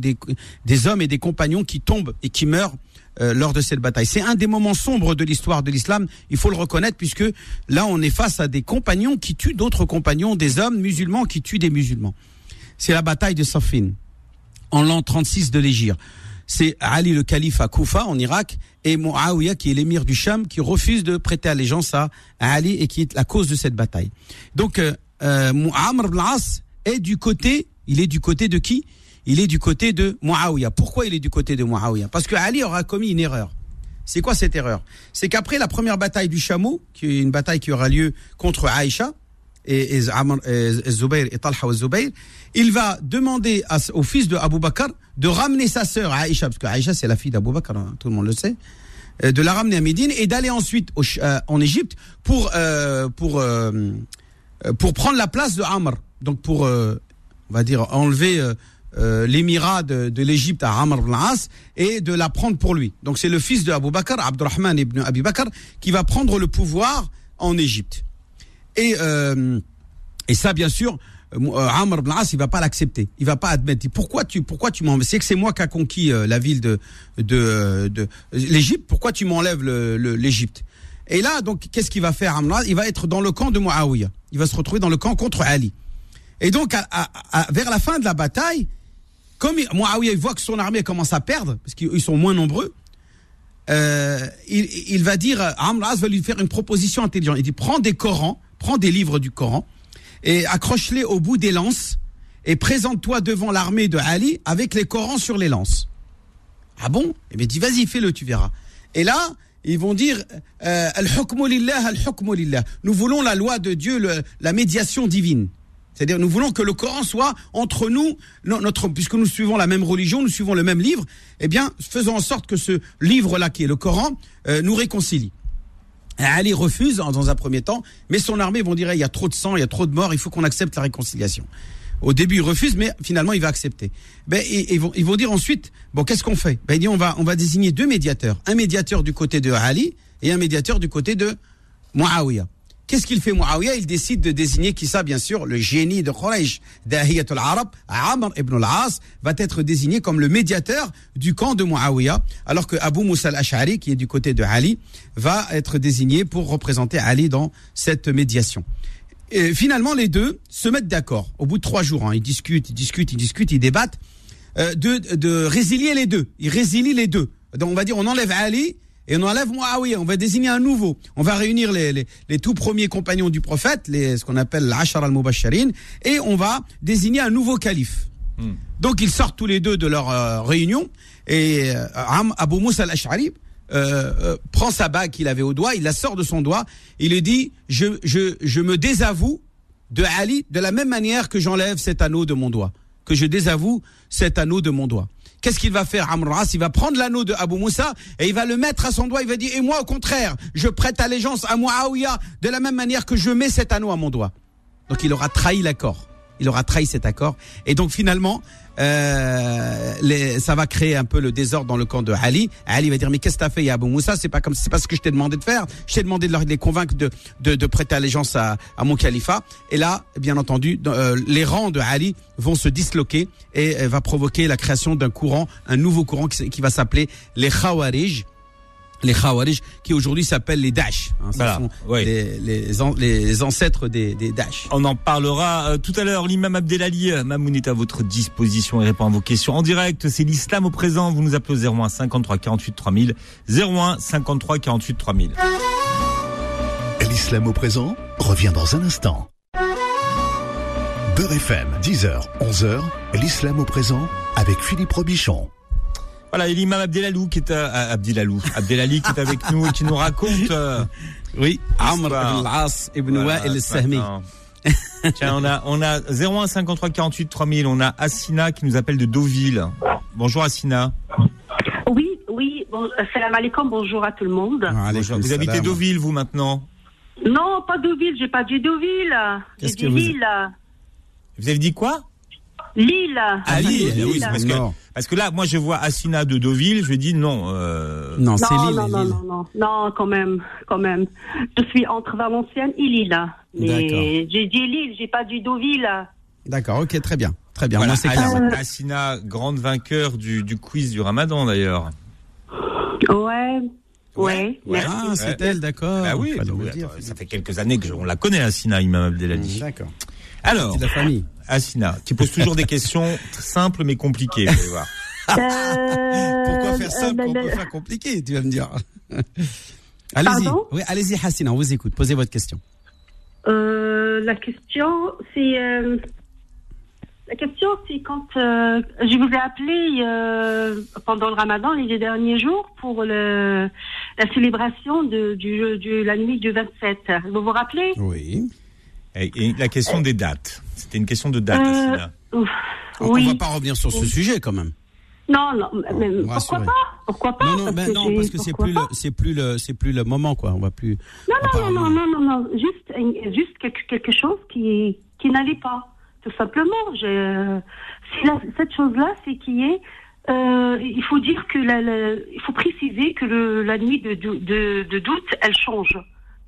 des hommes et des compagnons qui tombent et qui meurent euh, lors de cette bataille. C'est un des moments sombres de l'histoire de l'islam, il faut le reconnaître, puisque là on est face à des compagnons qui tuent d'autres compagnons, des hommes musulmans qui tuent des musulmans. C'est la bataille de Safin, en l'an 36 de l'Égypte. C'est Ali le calife à Koufa en Irak et Muawiyah qui est l'émir du Sham qui refuse de prêter allégeance à, Ali et qui est la cause de cette bataille. Donc euh, euh Amr ibn est du côté, il est du côté de qui? Il est du côté de Muawiyah. Pourquoi il est du côté de Muawiyah? Parce que Ali aura commis une erreur. C'est quoi cette erreur? C'est qu'après la première bataille du chameau, qui est une bataille qui aura lieu contre Aïcha, et, et, et Talha et il va demander au fils de Abu Bakr de ramener sa sœur Aïcha, parce que Aïcha c'est la fille d'Abu Bakr, hein, tout le monde le sait, euh, de la ramener à Médine et d'aller ensuite euh, en Égypte pour euh, pour pour prendre la place de Amr, donc pour on va dire enlever euh, l'émirat de, l'Égypte à Amr ibn As et de la prendre pour lui. Donc c'est le fils de Abu Bakr, Abdurrahman ibn Abi Bakr, qui va prendre le pouvoir en Égypte. Et, euh, et ça, bien sûr, euh, Amr ibn As, il va pas l'accepter. Il va pas admettre. Pourquoi tu, pourquoi tu m'enlèves? C'est que c'est moi qui a conquis la ville de, de, de l'Égypte. Pourquoi tu m'enlèves l'Égypte? Et là, donc, qu'est-ce qu'il va faire Amr Il va être dans le camp de Muawiyah. Il va se retrouver dans le camp contre Ali. Et donc, vers la fin de la bataille, comme Muawiyah voit que son armée commence à perdre, parce qu'ils sont moins nombreux, euh, il, il va dire, Amr al-As va lui faire une proposition intelligente. Il dit, prends des Corans, prends des livres du Coran et accroche-les au bout des lances et présente-toi devant l'armée de Ali avec les Corans sur les lances. Ah bon? Eh bien, dis, vas-y, fais-le, tu verras. Et là, ils vont dire, euh, al-hukmu lillah, al-hukmu lillah. Nous voulons la loi de Dieu, la médiation divine. C'est-à-dire, nous voulons que le Coran soit entre nous, no- notre, puisque nous suivons la même religion, nous suivons le même livre, eh bien, faisons en sorte que ce livre-là, qui est le Coran, euh, nous réconcilie. Ali refuse dans- un premier temps, mais son armée vont dire il y a trop de sang, il y a trop de morts, il faut qu'on accepte la réconciliation. Au début, il refuse, mais finalement, il va accepter. Ben, et, et vont, ils vont dire ensuite bon, qu'est-ce qu'on fait? Ben, il dit on va, on va désigner deux médiateurs, un médiateur du côté de Ali et un médiateur du côté de Muawiyah. Qu'est-ce qu'il fait Muawiyah? Il décide de désigner qui ça, bien sûr, le génie de Quraysh, Dahiyat al-Arab, Amr ibn al-As, va être désigné comme le médiateur du camp de Muawiyah, alors que Abu Musa al-Ash'ari, qui est du côté de Ali, va être désigné pour représenter Ali dans cette médiation. Et finalement, les deux se mettent d'accord. Au bout de trois jours, hein, ils discutent, ils discutent, ils discutent, ils débattent, euh, de, de résilier les deux. Ils résilient les deux. Donc on va dire, on enlève Ali et on enlève Muawiyah. On va désigner un nouveau. On va réunir les, les, les tout premiers compagnons du prophète, les, ce qu'on appelle l'Ashar al-Mubashirin, et on va désigner un nouveau calife. Donc ils sortent tous les deux de leur euh, réunion et euh, Abu Musa al-Ash'ari euh, euh, prend sa bague qu'il avait au doigt, il la sort de son doigt, il lui dit je, je, je me désavoue de Ali de la même manière que j'enlève cet anneau de mon doigt, que je désavoue cet anneau de mon doigt. Qu'est-ce qu'il va faire Amr al-As Il va prendre l'anneau de Abu Moussa et il va le mettre à son doigt. Il va dire et moi au contraire, je prête allégeance à Muawiyah de la même manière que je mets cet anneau à mon doigt. Donc il aura trahi l'accord. Il aura trahi cet accord. Et donc finalement, euh, les, ça va créer un peu le désordre dans le camp de Ali. Ali va dire mais qu'est-ce que t'as fait Abu Moussa? C'est pas comme c'est pas ce que je t'ai demandé de faire. Je t'ai demandé de, les convaincre de, de, de prêter allégeance à, à mon califat. Et là, bien entendu, euh, les rangs de Ali vont se disloquer et euh, va provoquer la création d'un courant, un nouveau courant qui, qui va s'appeler les Khawarij les Khawarij, qui aujourd'hui s'appellent les Daesh. Hein, ce Voilà, sont ouais. les, les, an- les ancêtres des, des Daesh. On en parlera euh, tout à l'heure. L'imam Abdelali euh, Mamoun est à votre disposition et répond à vos questions en direct. C'est l'islam au présent. Vous nous appelez au 01 53 48 3000. 01 53 48 3000. L'islam au présent revient dans un instant. Beurre FM, 10h, 11h, l'islam au présent avec Philippe Robichon. Voilà, et l'imam Abdelalou qui est à, à- Abdelalou, Abdelali qui est avec nous et qui nous raconte. euh, Oui, Amr al-As ibn voilà, Wa'il al-Sahmi. Tiens, on a, on a 01 53 48 3000. On a Assina qui nous appelle de Deauville. Bonjour Assina. Oui, oui, bon, euh, salam alaikum, bonjour à tout le monde. Bonjour. Vous habitez Deauville, vous maintenant? Non, pas Deauville, j'ai pas dit Deauville. J'ai Qu'est-ce dit que. Vous avez dit quoi? Lille. Ah, Lille, Lille. oui, parce que, parce que là, moi, je vois Assina de Deauville, je dis non. Euh, Non, c'est Lille. non, non, Lille. non, non, non, quand même, quand même. Je suis entre Valenciennes et Lille. Mais D'accord. j'ai dit Lille, j'ai pas dit Deauville. D'accord, ok, très bien. Très bien, voilà. Assina, Assina, grande vainqueur du, du quiz du Ramadan d'ailleurs. Ouais, ouais, ouais. merci. Ah, c'est elle, d'accord. Bah oui, attends, ça fait quelques années que je- on la connaît, Assina, Imam Abdelali. D'accord. Alors, la famille. Assina, qui pose toujours des questions simples mais compliquées, vous allez voir. Euh, Pourquoi faire euh, simple le- quand on le- peut faire compliqué, tu vas me dire? allez-y. Pardon? Oui, allez-y, Hassina, on vous écoute. Posez votre question. Euh, la question, c'est euh, la question, c'est quand euh, je vous ai appelé euh, pendant le Ramadan les derniers jours pour le, la célébration de du, de la nuit du 27. Vous vous rappelez? Oui. Et, et la question des dates. C'était une question de date, Euh, Assina. Ouf, On, Oui. on va pas revenir sur ce sujet quand même. Non, non, mais pourquoi pas? Pourquoi pas? Non, non, ben non, j'ai- parce que c'est plus, le, c'est plus le, c'est plus le moment, quoi. On va plus. Non, non, non, non, non, non, non, juste, juste quelque, quelque chose qui, qui n'allait pas, tout simplement. Je, si la- cette chose-là, c'est qui est, euh, il faut dire que la, la- il faut préciser que le, la nuit de, dou- de, de doute, elle change.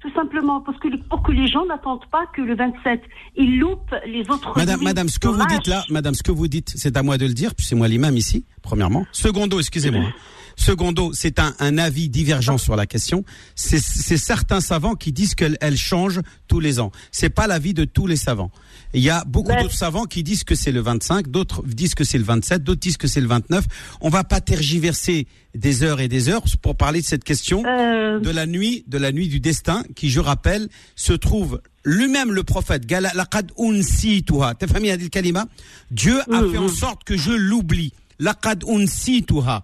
Tout simplement, parce que pour que les gens n'attendent pas que le 27, ils loupent les autres Madame, madame, ce que vous dites là, madame, ce que vous dites, c'est à moi de le dire, puis c'est moi l'imam ici, premièrement. Secondo, excusez-moi. Secondo, c'est un, un avis divergent sur la question. C'est certains savants qui disent qu'elle elle change tous les ans. C'est pas l'avis de tous les savants. Il y a beaucoup d'autres savants qui disent que c'est le 25, d'autres disent que c'est le 27, d'autres disent que c'est le 29. On va pas tergiverser des heures et des heures pour parler de cette question Euh, de la nuit, de la nuit du destin, qui, je rappelle, se trouve lui-même le prophète. Gala laqad unsituha. T'as famille Adil Kalima? Dieu a Mhm. fait en sorte que je l'oublie. Laqad unsituha.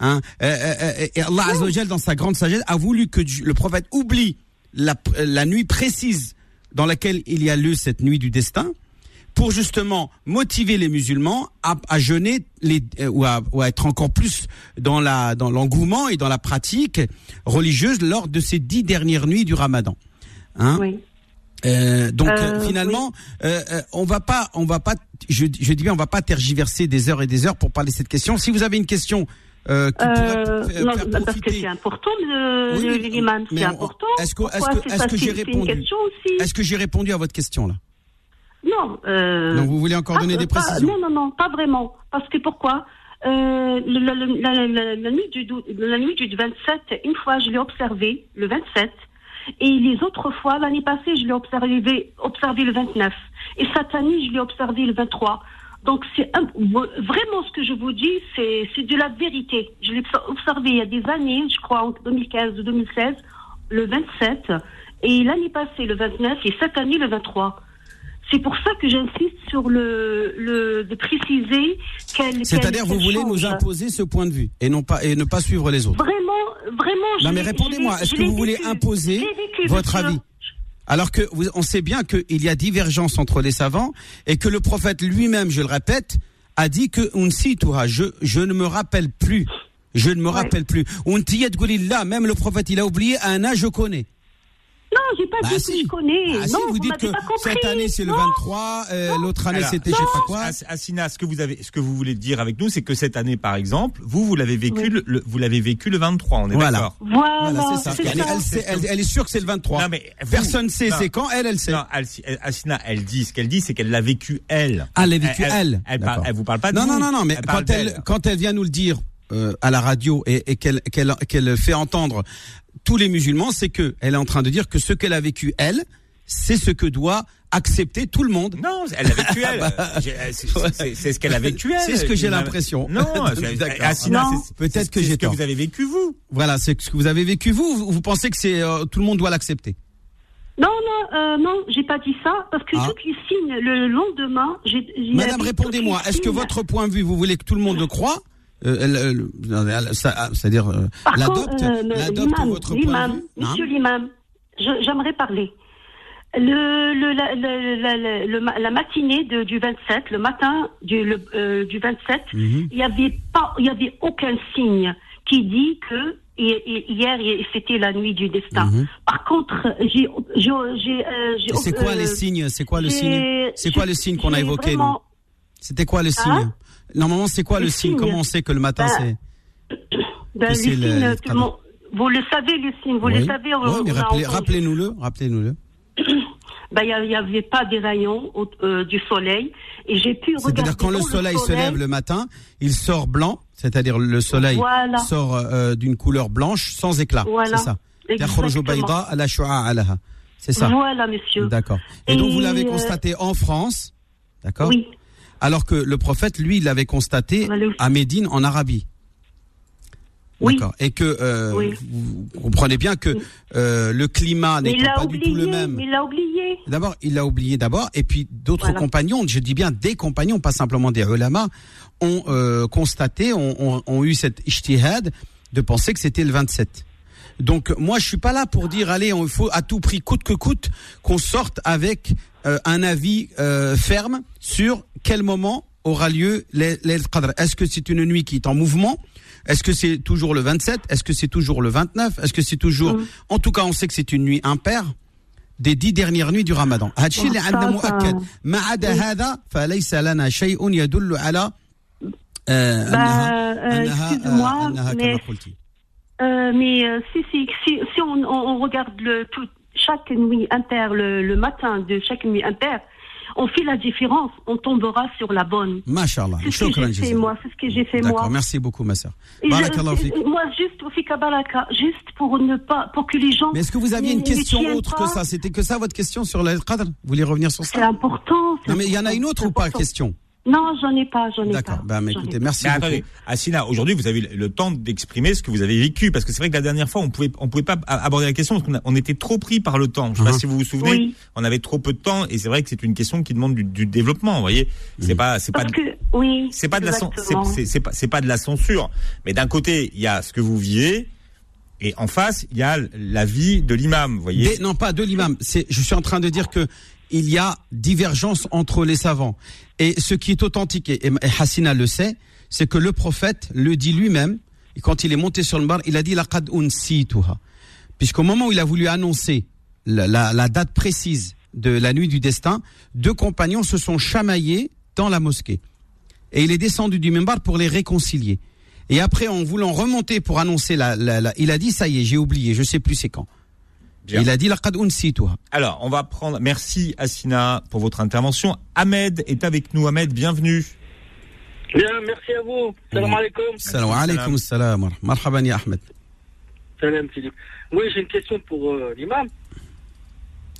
Hein, euh, euh, euh, et Allah Azza wa Jal, dans sa grande sagesse, a voulu que le prophète oublie la, la nuit précise dans laquelle il y a lieu cette nuit du destin, pour justement motiver les musulmans à, à jeûner les, ou, à, ou à être encore plus dans la dans l'engouement et dans la pratique religieuse lors de ces dix dernières nuits du Ramadan. Hein oui. Euh, donc Euh, finalement, euh, on va pas, on va pas, je, je dis bien, on va pas tergiverser des heures et des heures pour parler de cette question. Si vous avez une question euh, qui Euh, faire, non, faire parce que c'est important, le, Oui, le, mais c'est important. est-ce que- est-ce que- j'ai répondu une question aussi. est-ce que j'ai répondu à votre question là? Non. Euh, Donc vous voulez encore pas- donner des pas- précisions Non, non, non, pas vraiment. Parce que pourquoi? Euh, le- le- le- la, la- la nuit du, dou- la nuit du 27, une fois, je l'ai observé, le 27. Et les autres fois, l'année passée, je l'ai observé, observé le 29. Et cette année, je l'ai observé le 23. Donc, c'est un- vraiment ce que je vous dis, c'est c'est de la vérité. Je l'ai observé il y a des années, je crois en 2015 ou 2016, le 27. Et l'année passée, le 29. Et cette année, le 23. C'est pour ça que j'insiste sur le, le de préciser qu'elle. C'est-à-dire, vous voulez nous imposer ce point de vue et non pas et ne pas suivre les autres. Vraiment, vraiment. je Non, mais répondez-moi, est-ce que vous voulez imposer vécu, votre monsieur. avis Alors que on sait bien qu'il y a divergence entre les savants et que le prophète lui-même, je le répète, a dit que unsituha, je je ne me rappelle plus. Je ne me rappelle plus. Untiyat même le prophète, il a oublié un âge je connais. Non, j'ai pas Bah dit si. que je connais. Ah si, non, vous dites que pas compris. cette année c'est le Non. 23, euh, l'autre année c'était je sais pas quoi. As- Assina, ce que vous avez, ce que vous voulez dire avec nous, c'est que cette année, par exemple, vous, vous l'avez vécu, Oui. le, vous l'avez vécu le 23. On est Voilà. d'accord. Voilà, Voilà, c'est ça. Elle, ça. elle sait- elle- elle est sûre que c'est le 23. Non, mais vous- Personne sait non. c'est quand, elle, elle sait. Non, Assina, elle dit ce qu'elle dit, c'est qu'elle l'a vécu elle. Ah, elle l'a vécu, elle. Elle, D'accord. parle- elle vous parle pas de Non, vous. non, non, non, mais elle, quand elle vient nous le dire euh, à la radio et, et qu'elle qu'elle qu'elle fait entendre tous les musulmans, c'est que elle est en train de dire que ce qu'elle a vécu elle, c'est ce que doit accepter tout le monde. Non, elle l'a vécu elle. J'ai- c'est- c'est- ce qu'elle a vécu elle. C'est ce que j'ai l'impression. Non, Peut-être c'est- que c'est j'ai ce que vous avez vécu vous. Voilà, c'est ce que vous avez vécu vous. Vous, vous pensez que c'est euh, tout le monde doit l'accepter Non, non, euh, non, j'ai pas dit ça parce que Ah. toutes les signes le lendemain, j'ai. j'ai Madame, répondez-moi. Est-ce que votre point de vue, vous voulez que tout le monde le croie euh, C'est-à-dire euh, Par l'adopte, l'imam, votre l'imam, hein Monsieur l'imam, j'aimerais parler. Le, le, la, le- le matinée de- du 27, le matin du, le- euh, du 27, Mhm. il y avait pas, il y avait aucun signe qui dit que et- et hier c'était la nuit du destin. Mhm. Par contre, j'ai, euh, C'est quoi euh, les signes? C'est quoi le signe? C'est quoi le signe qu'on a évoqué C'était quoi le signe? Hein Normalement, c'est quoi le signe, signe Comment on sait que le matin, bah, bah, c'est. Le... le. Vous le savez, les signes, vous le savez. Oui, Rappelez-nous-le. Rappelez-nous-le. Bah, il n'y avait pas des rayons euh, du soleil. Et j'ai pu regarder. C'est-à-dire quand le soleil, se lève le matin, il sort blanc, c'est-à-dire le soleil sort euh, d'une couleur blanche sans éclat. Voilà. C'est ça. C'est ça. Voilà, monsieur. D'accord. Et, Et, donc vous l'avez euh, constaté en France, d'accord? Oui. Alors que le prophète, lui, il l'avait constaté à Médine, en Arabie. Oui. Et que euh, Oui. vous comprenez bien que euh, le climat n'est pas du tout le oublié. même. Mais il a oublié. D'abord, il l'a oublié d'abord, et puis d'autres Voilà. compagnons, je dis bien des compagnons, pas simplement des ulama, ont euh, constaté, ont, ont- ont eu cette ijtihad de penser que c'était le 27. Donc moi, je suis pas là pour dire allez, il faut à tout prix, coûte que coûte, qu'on sorte avec euh, un avis euh, ferme sur quel moment aura lieu l'Aïd Qadr. Est-ce que c'est une nuit qui est en mouvement? Est-ce que c'est toujours le 27 Est-ce que c'est toujours le 29 Est-ce que c'est toujours... Mm. En tout cas, on sait que c'est une nuit impaire des dix dernières nuits du ramadan. Excuse-moi, euh, mais, mais si, si, si, on, regarde le, tout, chaque nuit impaire, le, le matin de chaque nuit impaire, on fait la différence, on tombera sur la bonne. Mashallah. C'est ce que j'ai fait moi, c'est ce que j'ai fait moi. D'accord, merci beaucoup ma sœur. Moi, juste juste pour ne pas, pour que les gens. Mais est-ce que vous aviez ne- une ne question autre pas. que ça? C'était que ça votre question sur le qadr? Vous voulez revenir sur C'est ça important. c'est Non mais il y en a important, une autre ou pas important. question? Non, j'en ai pas, j'en ai pas. D'accord. Ben mais écoutez, merci Mais beaucoup. attendez, Assina, aujourd'hui, vous avez le temps d'exprimer ce que vous avez vécu, parce que c'est vrai que la dernière fois, on pouvait, on pouvait pas a- aborder la question parce qu'on a- on était trop pris par le temps. Je sais pas Mhm. si vous vous souvenez, Oui. on avait trop peu de temps, et c'est vrai que c'est une question qui demande du, du développement. Vous voyez, c'est pas, c'est pas, Parce que, oui. c'est pas de la, exactement. c'est, c'est pas, c'est pas de la censure. Mais d'un côté, il y a ce que vous vivez, et en face, il y a la vie de l'imam. Vous voyez. Des- non, pas de l'imam. C'est, je suis en train de dire que il y a divergence entre les savants. Et ce qui est authentique, et, Hassina le sait, c'est que le prophète le dit lui-même. Et quand il est monté sur le bar, il a dit laqad unsituha. Puisqu'au moment où il a voulu annoncer la, date précise de la nuit du destin, deux compagnons se sont chamaillés dans la mosquée. Et il est descendu du mimbar pour les réconcilier. Et après, en voulant remonter pour annoncer la- la- il a dit ça y est, j'ai oublié, je sais plus c'est quand. Bien. Il a dit laqad unsituha. Alors, on va prendre. Merci Assina pour votre intervention. Ahmed est avec nous. Ahmed, bienvenue. Bien, merci à vous. Salam alaikum. Salam alaikum salam. Marhaban ya Ahmed. Salam Philippe. Oui, j'ai une question pour euh, l'imam.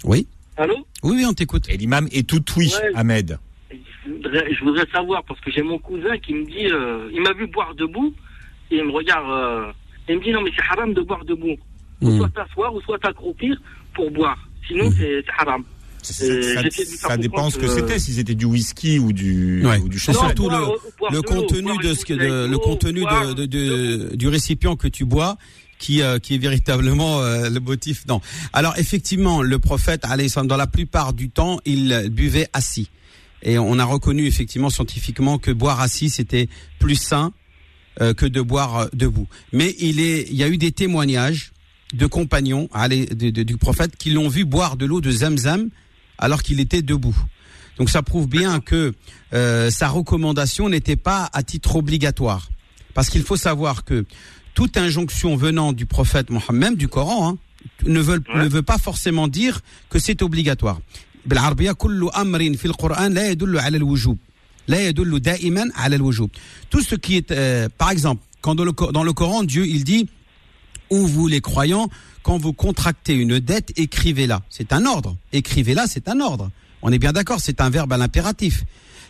Oui. Allô? Oui, oui, on t'écoute. Et l'imam est tout oui, Ouais. Ahmed. je voudrais, je voudrais savoir, parce que j'ai mon cousin qui me dit, euh, il m'a vu boire debout, et il me regarde, euh, il me dit non mais c'est haram de boire debout. Ou Hmm. soit t'asseoir, ou soit t'accroupir pour boire. Sinon c'est c'est haram. Ça, Euh, ça- dépend ce que c'était, si c'était du whisky ou du, Ouais. ou du C'est champagne. surtout boire- le, contenu de ce que de- le contenu boire de, de- de de- du récipient que tu bois qui euh, qui est véritablement euh, le motif. Non. Alors effectivement, le prophète dans la plupart du temps, il buvait assis. Et on a reconnu effectivement scientifiquement que boire assis c'était plus sain euh, que de boire debout. Mais il est il y a eu des témoignages de compagnons allez, du prophète qui l'ont vu boire de l'eau de Zamzam alors qu'il était debout. Donc ça prouve bien que euh, sa recommandation n'était pas à titre obligatoire. Parce qu'il faut savoir que toute injonction venant du prophète Mohammed, même du Coran, hein, ne, veut, ne veut pas forcément dire que c'est obligatoire. Tout ce qui est, euh, par exemple, quand dans le, dans le Coran, Dieu, il dit « ou vous les croyants, quand vous contractez une dette, écrivez-la. C'est un ordre. Écrivez-la, c'est un ordre. On est bien d'accord, c'est un verbe à l'impératif.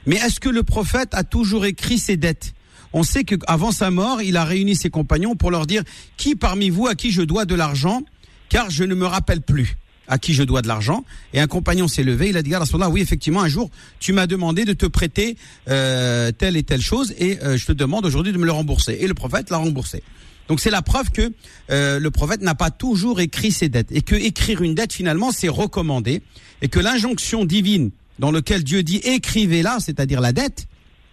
Mais est-ce que le prophète a toujours écrit ses dettes? On sait qu'avant sa mort, il a réuni ses compagnons pour leur dire qui parmi vous à qui je dois de l'argent, car je ne me rappelle plus à qui je dois de l'argent. Et un compagnon s'est levé, il a dit, à Rasulallah, oui, effectivement, un jour, tu m'as demandé de te prêter euh, telle et telle chose, et euh, je te demande aujourd'hui de me le rembourser. Et le prophète l'a remboursé. Donc c'est la preuve que euh, le prophète n'a pas toujours écrit ses dettes et que écrire une dette finalement c'est recommandé et que l'injonction divine dans lequel Dieu dit écrivez-la, c'est-à-dire la dette,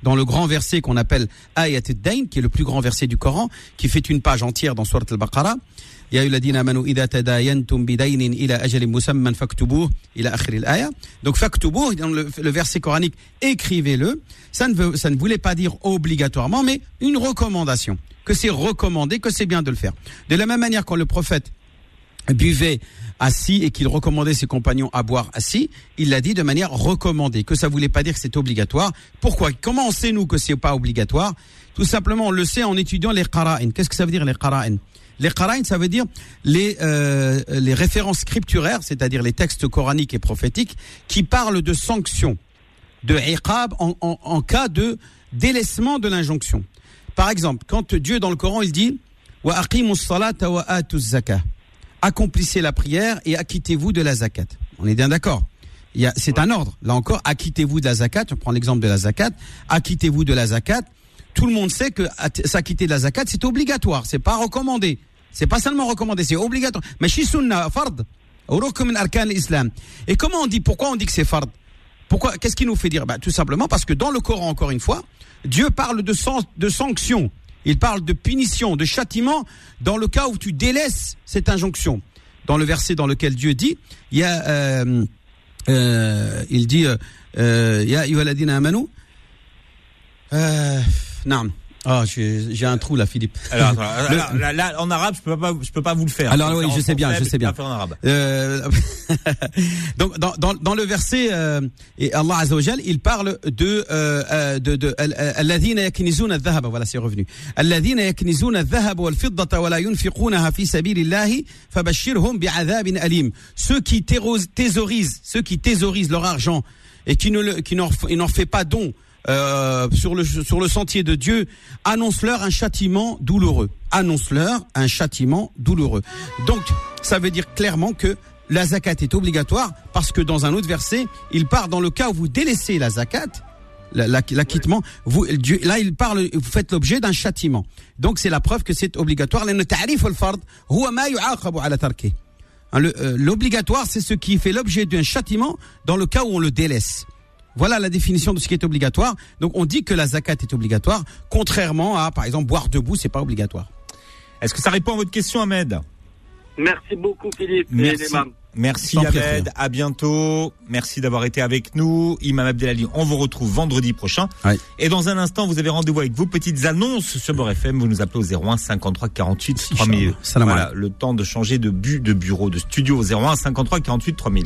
dans le grand verset qu'on appelle Ayat ad-Dain, qui est le plus grand verset du Coran, qui fait une page entière dans Surat al-Baqarah. Ya ayyuhalladhina amanu idha tadayantum bidaynin ila ajalin musamman faktubuh ila akhir al-aya. Donc faktubuh dans le, le verset coranique écrivez-le. Ça ne veut, ça ne voulait pas dire obligatoirement mais une recommandation que c'est recommandé que c'est bien de le faire. De la même manière quand le prophète buvait assis et qu'il recommandait ses compagnons à boire assis, il l'a dit de manière recommandée, que ça voulait pas dire que c'est obligatoire. Pourquoi? Comment on sait nous que c'est pas obligatoire? Tout simplement, on le sait en étudiant les qara'in. Qu'est-ce que ça veut dire les qara'in? Les ça veut dire les euh, les références scripturaires, c'est-à-dire les textes coraniques et prophétiques qui parlent de sanctions, de iqab en, cas de délaissement de l'injonction. Par exemple, quand Dieu dans le Coran il dit wa wa accomplissez la prière et acquittez-vous de la zakat. On est bien d'accord. C'est un ordre. Là encore, acquittez-vous de la zakat. On prend l'exemple de la zakat. Acquittez-vous de la zakat. Tout le monde sait que s'acquitter de la zakat, c'est obligatoire. C'est pas recommandé. C'est pas seulement recommandé, c'est obligatoire. Mais sunna, fard. Et comment on dit, pourquoi on dit que c'est fard? Pourquoi, qu'est-ce qui nous fait dire? Bah, tout simplement parce que dans le Coran, encore une fois, Dieu parle de, san- de sanctions. Il parle de punition, de châtiment dans le cas où tu délaisses cette injonction. Dans le verset dans lequel Dieu dit, il y a, euh, euh, il dit, euh, euh, ya amanu, euh, naam. Ah, j'ai j'ai un trou là, Philippe. Alors, attends, là, là, là, en arabe, je peux pas, je peux pas vous le faire. Alors, oui, le je sais bien, je sais bien. pas en arabe. Euh, donc dans, dans, dans le verset euh, et Allah Azza wa Jal, il parle de euh, euh, de de al- alladhina yaknizuna voilà c'est revenu alladhina yaknizuna adh-dhahaba wal-fiddata wa la yunfiqunaha fi sabilillahi fabashshirhum bi'adhabin alim ceux qui thésaurisent ceux qui thésaurisent leur argent et qui ne le, qui n'en fait pas don euh, sur, le, sur le sentier de Dieu, annonce-leur un châtiment douloureux. Annonce-leur un châtiment douloureux. Donc, ça veut dire clairement que la zakat est obligatoire parce que dans un autre verset, il part dans le cas où vous délaissez la zakat, l'acquittement, vous, là il parle, vous faites l'objet d'un châtiment. Donc c'est la preuve que c'est obligatoire. Hein, euh, l'obligatoire, c'est ce qui fait l'objet d'un châtiment dans le cas où on le délaisse. Voilà la définition de ce qui est obligatoire. Donc on dit que la zakat est obligatoire, contrairement à, par exemple, boire debout, c'est pas obligatoire. Est-ce que ça répond à votre question, Ahmed? Merci beaucoup, Philippe. Merci. Merci Ahmed, à bientôt. Merci d'avoir été avec nous. Imam Abdelali, on vous retrouve vendredi prochain. Et dans un instant, vous avez rendez-vous avec vos petites annonces sur Beurre FM. Vous nous appelez au 01 53 48 3000. Salam Voilà, le temps de changer de but de bureau, de studio au 01 53 48 3000.